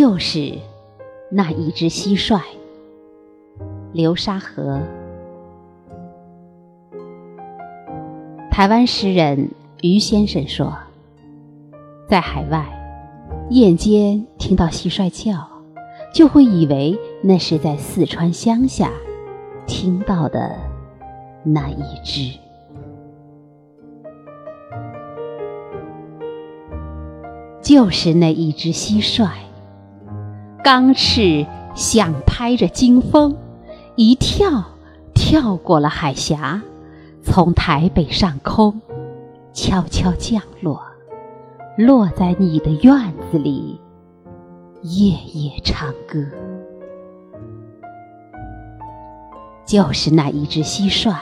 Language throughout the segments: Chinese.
就是那一只蟋蟀。流沙河，台湾诗人余先生说，在海外，夜间听到蟋蟀叫，就会以为那是在四川乡下听到的那一只。就是那一只蟋蟀，钢翅想拍着金风，一跳跳过了海峡，从台北上空悄悄降落，落在你的院子里，夜夜唱歌。就是那一只蟋蟀，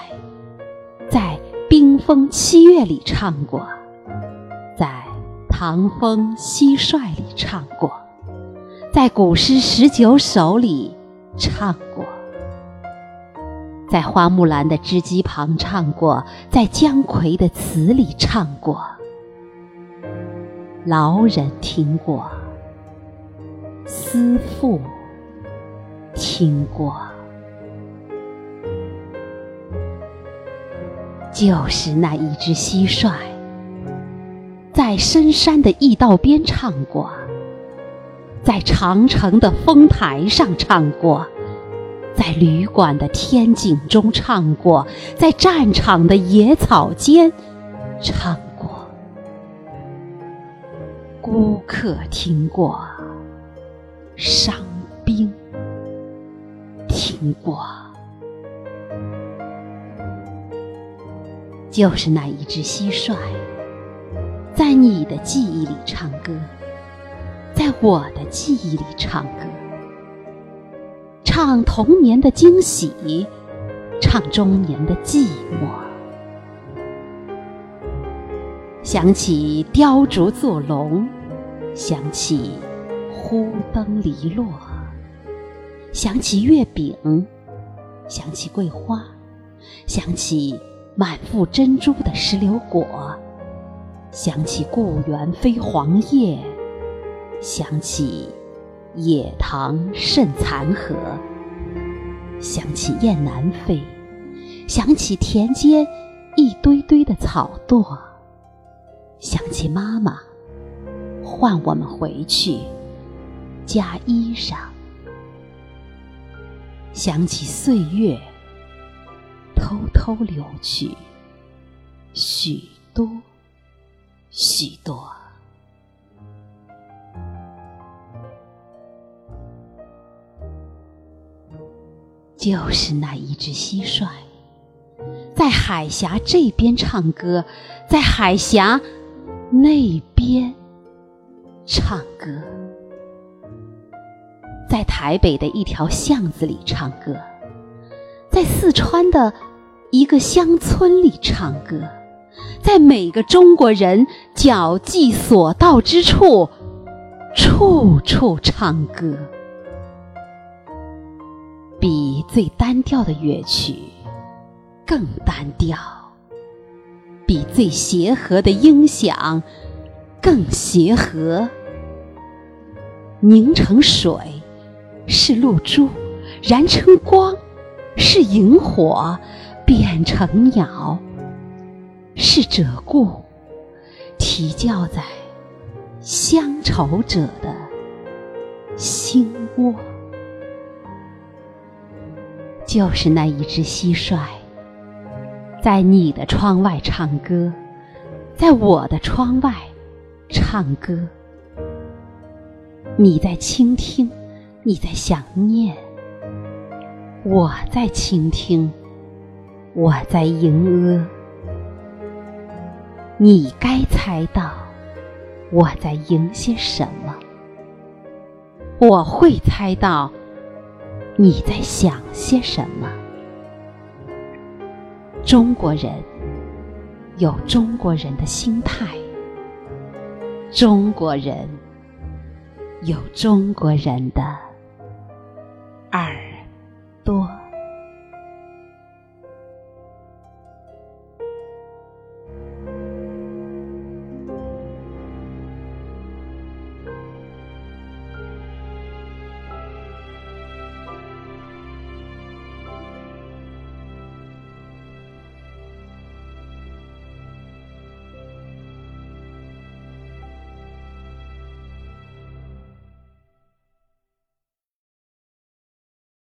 在冰封七月里唱过，在。唐风蟋蟀里唱过，在古诗十九首里唱过，在花木兰的织机旁唱过，在姜夔的词里唱过，老人听过，思妇听过，就是那一只蟋蟀。在深山的驿道边唱过，在长城的峰台上唱过，在旅馆的天井中唱过，在战场的野草间唱过，孤客听过，伤兵听过，就是那一只蟋蟀。在你的记忆里唱歌，在我的记忆里唱歌，唱童年的惊喜，唱中年的寂寞。想起雕竹做龙，想起忽灯篱落，想起月饼，想起桂花，想起满腹珍珠的石榴果。想起故园飞黄叶，想起野塘渗残荷，想起雁南飞，想起田间一堆堆的草垛，想起妈妈唤我们回去加衣裳，想起岁月偷偷流去许多。许多，就是那一只蟋蟀，在海峡这边唱歌，在海峡那边唱歌，在台北的一条巷子里唱歌，在四川的一个乡村里唱歌。在每个中国人脚迹所到之处，处处唱歌，比最单调的乐曲更单调，比最协和的音响更协和。凝成水是露珠，燃成光是萤火，变成鸟。是鹧鸪啼叫在乡愁者的心窝，就是那一只蟋蟀，在你的窗外唱歌，在我的窗外唱歌。你在倾听，你在想念，我在倾听，我在吟歌。你该猜到我在迎些什么，我会猜到你在想些什么。中国人有中国人的心态，中国人有中国人的耳。